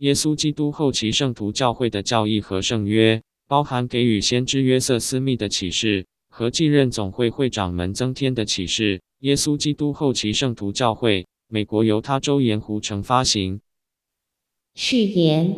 耶稣基督后期圣徒教会的教义和圣约，包含给予先知约瑟斯密的启示和继任总会会长们增添的启示。耶稣基督后期圣徒教会，美国犹他州盐湖城发行。誓言：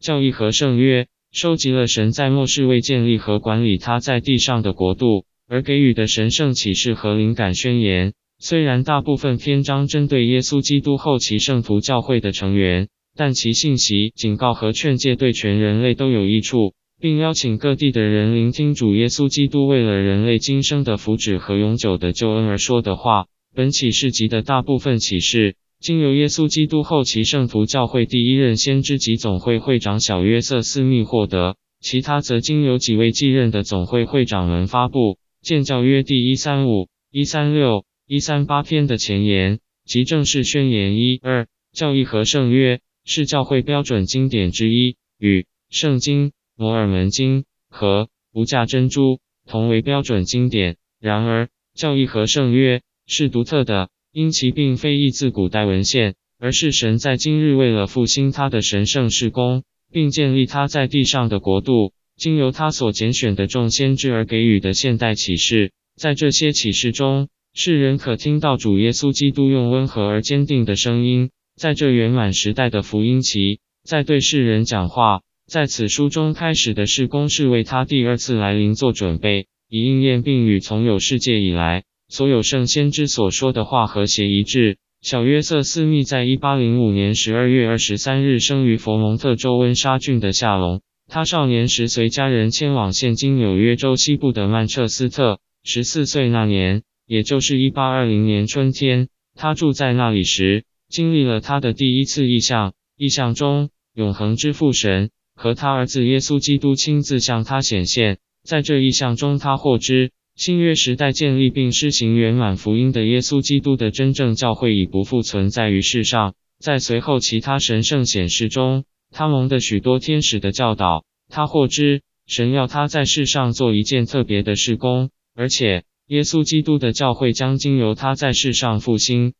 教义和圣约收集了神在末世为建立和管理他在地上的国度而给予的神圣启示和灵感宣言。虽然大部分篇章针对耶稣基督后期圣徒教会的成员，但其信息、警告和劝诫对全人类都有益处，并邀请各地的人聆听主耶稣基督为了人类今生的福祉和永久的救恩而说的话。本启示集的大部分启示，经由耶稣基督后期圣徒教会第一任先知及总会会长小约瑟斯密获得，其他则经由几位继任的总会会长们发布。建教约第一三五、一三六。一三八篇的前言及正式宣言一二，教义和圣约是教会标准经典之一，与圣经、摩尔门经和无价珍珠同为标准经典。然而，教义和圣约是独特的，因其并非译自古代文献，而是神在今日为了复兴他的神圣事工，并建立他在地上的国度，经由他所拣选的众先知而给予的现代启示。在这些启示中，世人可听到主耶稣基督用温和而坚定的声音，在这圆满时代的福音期，在对世人讲话。在此书中开始的事工是为他第二次来临做准备，以应验并与从有世界以来所有圣先知所说的话和谐一致。小约瑟斯密在一八零五年十二月二十三日生于佛蒙特州温莎郡的夏隆，他少年时随家人迁往现今纽约州西部的曼彻斯特。十四岁那年。也就是一八二零年春天，他住在那里时，经历了他的第一次异象。异象中，永恒之父神和他儿子耶稣基督亲自向他显现。在这意象中，他获知新约时代建立并施行圆满福音的耶稣基督的真正教会已不复存在于世上。在随后其他神圣显示中，他蒙的许多天使的教导，他获知神要他在世上做一件特别的事工，而且。耶稣基督的教会将经由他在世上复兴。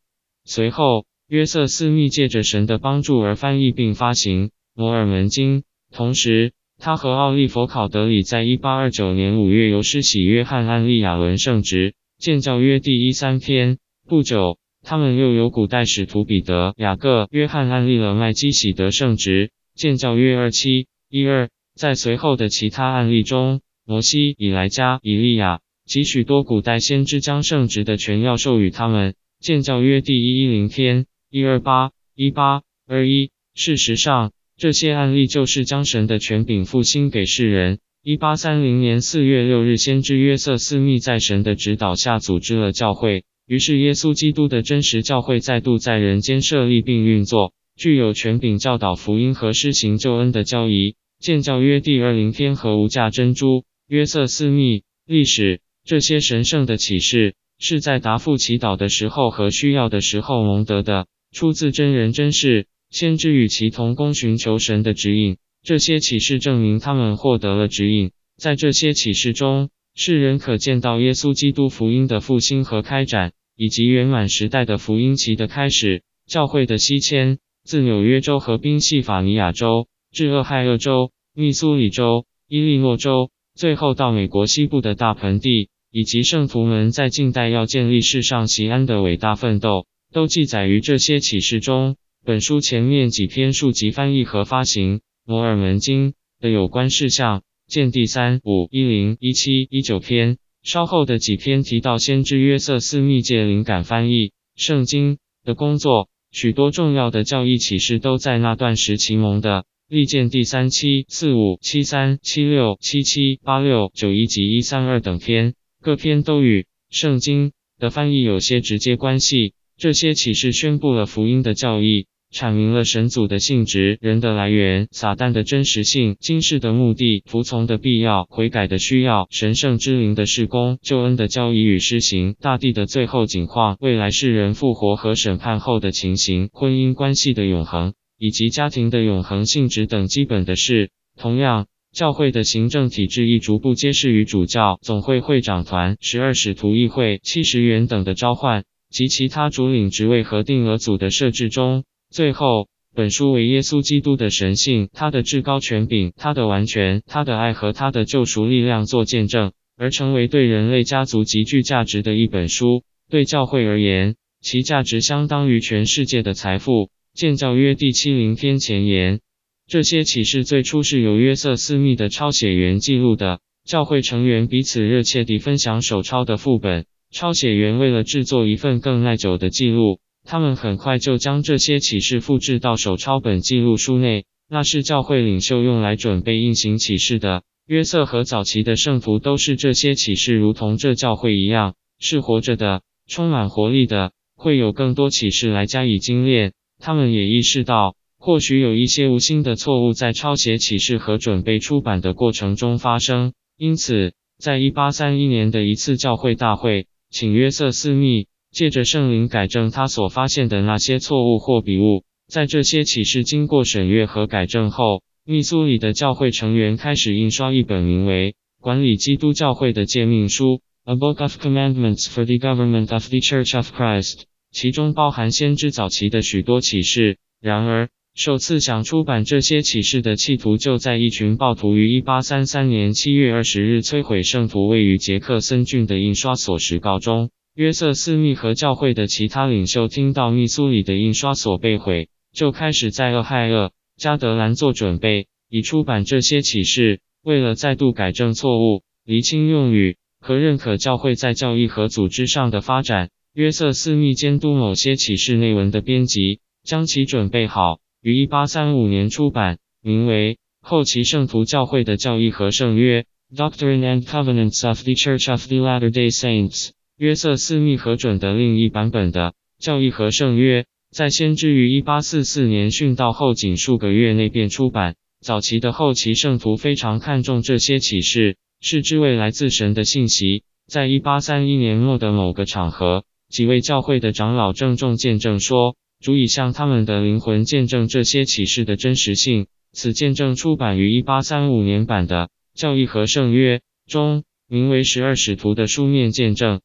随后，约瑟斯密借着神的帮助而翻译并发行《摩尔门经》，同时，他和奥利弗考德里在1829年5月由施洗约翰安利亚伦圣职，建教约第一三篇。不久，他们又由古代使徒彼得、雅各、约翰安利了麦基洗德圣职，建教约二七一二。在随后的其他案例中，摩西、以莱加、以利亚。及许多古代先知将圣职的权要授予他们。建教约第一一零篇一二八一八二一。事实上，这些案例就是将神的权柄复兴给世人。一八三零年四月六日，先知约瑟斯密在神的指导下组织了教会，于是耶稣基督的真实教会再度在人间设立并运作，具有权柄教导福音和施行救恩的教义。建教约第二零篇和无价珍珠。约瑟斯密历史。这些神圣的启示是在答复祈祷的时候和需要的时候蒙得的，出自真人真事。先知与其同工寻求神的指引，这些启示证明他们获得了指引。在这些启示中，世人可见到耶稣基督福音的复兴和开展，以及圆满时代的福音期的开始。教会的西迁，自纽约州和宾夕法尼亚州至俄亥俄州、密苏里州、伊利诺州。最后到美国西部的大盆地，以及圣徒们在近代要建立世上锡安的伟大奋斗，都记载于这些启示中。本书前面几篇述及翻译和发行《摩尔门经》的有关事项，见第三、五、一零、一七、一九篇。稍后的几篇提到先知约瑟斯密借灵感翻译圣经的工作，许多重要的教义启示都在那段时期蒙的。历见第三七四五七三七六七七八六九一及一三二等篇，各篇都与圣经的翻译有些直接关系。这些启示宣布了福音的教义，阐明了神祖的性质、人的来源、撒旦的真实性、今世的目的、服从的必要、悔改的需要、神圣之灵的事工、救恩的教义与施行、大地的最后景况、未来世人复活和审判后的情形、婚姻关系的永恒。以及家庭的永恒性质等基本的事。同样，教会的行政体制亦逐步揭示于主教、总会会长团、十二使徒议会、七十员等的召唤及其他主领职位和定额组的设置中。最后，本书为耶稣基督的神性、他的至高权柄、他的完全、他的爱和他的救赎力量做见证，而成为对人类家族极具价值的一本书。对教会而言，其价值相当于全世界的财富。建教约第七零篇前言，这些启示最初是由约瑟·斯密的抄写员记录的。教会成员彼此热切地分享手抄的副本。抄写员为了制作一份更耐久的记录，他们很快就将这些启示复制到手抄本记录书内。那是教会领袖用来准备印行启示的。约瑟和早期的圣徒都是这些启示，如同这教会一样，是活着的，充满活力的，会有更多启示来加以精炼。他们也意识到，或许有一些无心的错误在抄写启示和准备出版的过程中发生。因此，在1831年的一次教会大会，请约瑟·斯密借着圣灵改正他所发现的那些错误或笔误。在这些启示经过审阅和改正后，密苏里的教会成员开始印刷一本名为《管理基督教会的诫命书》（A Book of Commandments for the Government of the Church of Christ），其中包含先知早期的许多启示。然而，首次想出版这些启示的企图，就在一群暴徒于1833年7月20日摧毁圣徒位于杰克森郡的印刷所时告终。约瑟·斯密和教会的其他领袖听到密苏里的印刷所被毁，就开始在俄亥俄、加德兰做准备，以出版这些启示。为了再度改正错误、厘清用语和认可教会在教义和组织上的发展，约瑟·斯密监督某些启示内文的编辑，将其准备好。于1835年出版，名为《后期圣徒教会的教义和圣约》（Doctrine and Covenants of the Church of the Latter-day Saints）。约瑟·斯密核准的另一版本的《教义和圣约》，在先知于1844年殉道后仅数个月内便出版。早期的后期圣徒非常看重这些启示，视之为来自神的信息。在1831年末的某个场合，几位教会的长老郑重见证说，足以向他们的灵魂见证这些启示的真实性。此见证出版于1835年版的《教义和圣约》中，名为《十二使徒的书面见证》。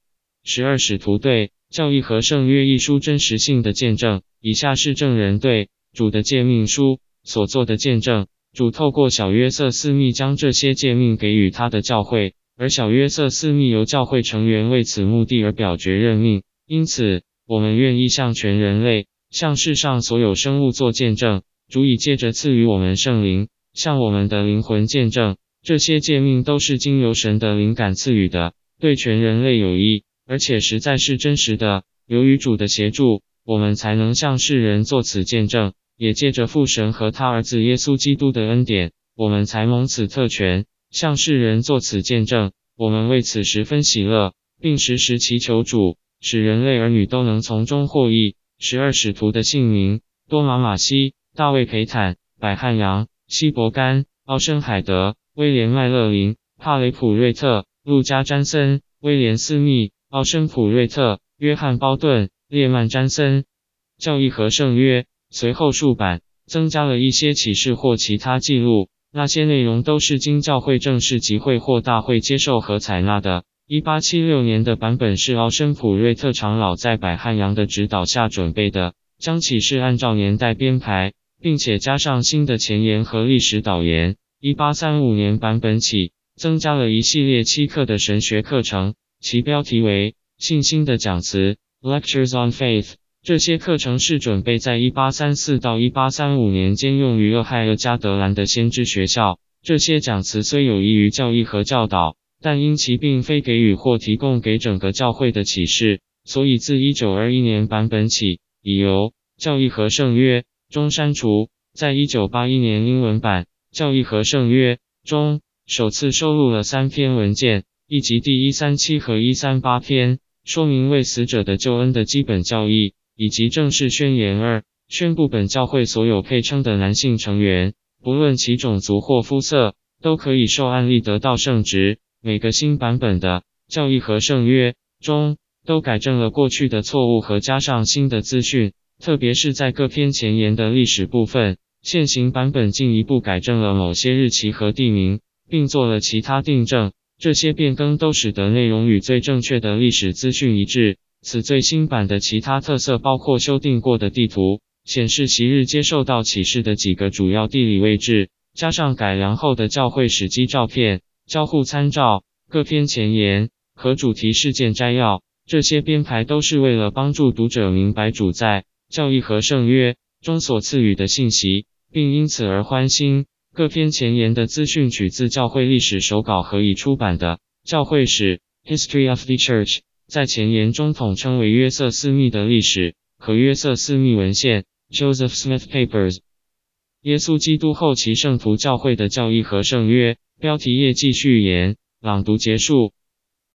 十二使徒对《教义和圣约》一书真实性的见证。以下是证人对主的诫命书所做的见证。主透过小约瑟·斯密将这些诫命给予他的教会，而小约瑟·斯密由教会成员为此目的而表决任命。因此，我们愿意向全人类。向世上所有生物做见证，主已借着赐予我们圣灵，向我们的灵魂见证。这些诫命都是经由神的灵感赐予的，对全人类有益，而且实在是真实的。由于主的协助，我们才能向世人做此见证，也借着父神和他儿子耶稣基督的恩典，我们才蒙此特权，向世人做此见证。我们为此十分喜乐，并时时祈求主，使人类儿女都能从中获益。十二使徒的姓名：多玛·马西、大卫·培坦、百翰杨、希伯甘、奥申海德、威廉·麦勒林、帕雷普瑞特、路加·詹森、威廉·斯密、奥申普瑞特、约翰·鲍顿、列曼·詹森。教义和圣约随后数版，增加了一些启示或其他记录，那些内容都是经教会正式集会或大会接受和采纳的。一八七六年的版本是奥申普瑞特长老在百汉阳的指导下准备的，将启示按照年代编排，并且加上新的前言和历史导言。一八三五年版本起，增加了一系列七课的神学课程，其标题为《信心的讲词》（Lectures on Faith）。这些课程是准备在一八三四到一八三五年间用于俄亥俄加德兰的先知学校。这些讲词虽有益于教义和教导。但因其并非给予或提供给整个教会的启示，所以自1921年版本起，已由《教义和圣约》中删除。在1981年英文版《教义和圣约》中，首次收录了三篇文件，以及第一三七和一三八篇，说明为死者的救恩的基本教义，以及正式宣言二，宣布本教会所有配称的男性成员，不论其种族或肤色，都可以受按立得到圣职。每个新版本的《教义和圣约》中都改正了过去的错误和加上新的资讯，特别是在各篇前言的历史部分。现行版本进一步改正了某些日期和地名，并做了其他订正。这些变更都使得内容与最正确的历史资讯一致。此最新版的其他特色包括修订过的地图、显示昔日接受到启示的几个主要地理位置，加上改良后的教会史迹照片、交互参照、各篇前言和主题事件摘要。这些编排都是为了帮助读者明白主在教义和圣约中所赐予的信息，并因此而欢欣。各篇前言的资讯取自教会历史手稿和已出版的教会史 （History of the Church），在前言中统称为约瑟斯密的历史和约瑟斯密文献 （Joseph Smith Papers）。耶稣基督后期圣徒教会的教义和圣约，标题页继续言，朗读结束。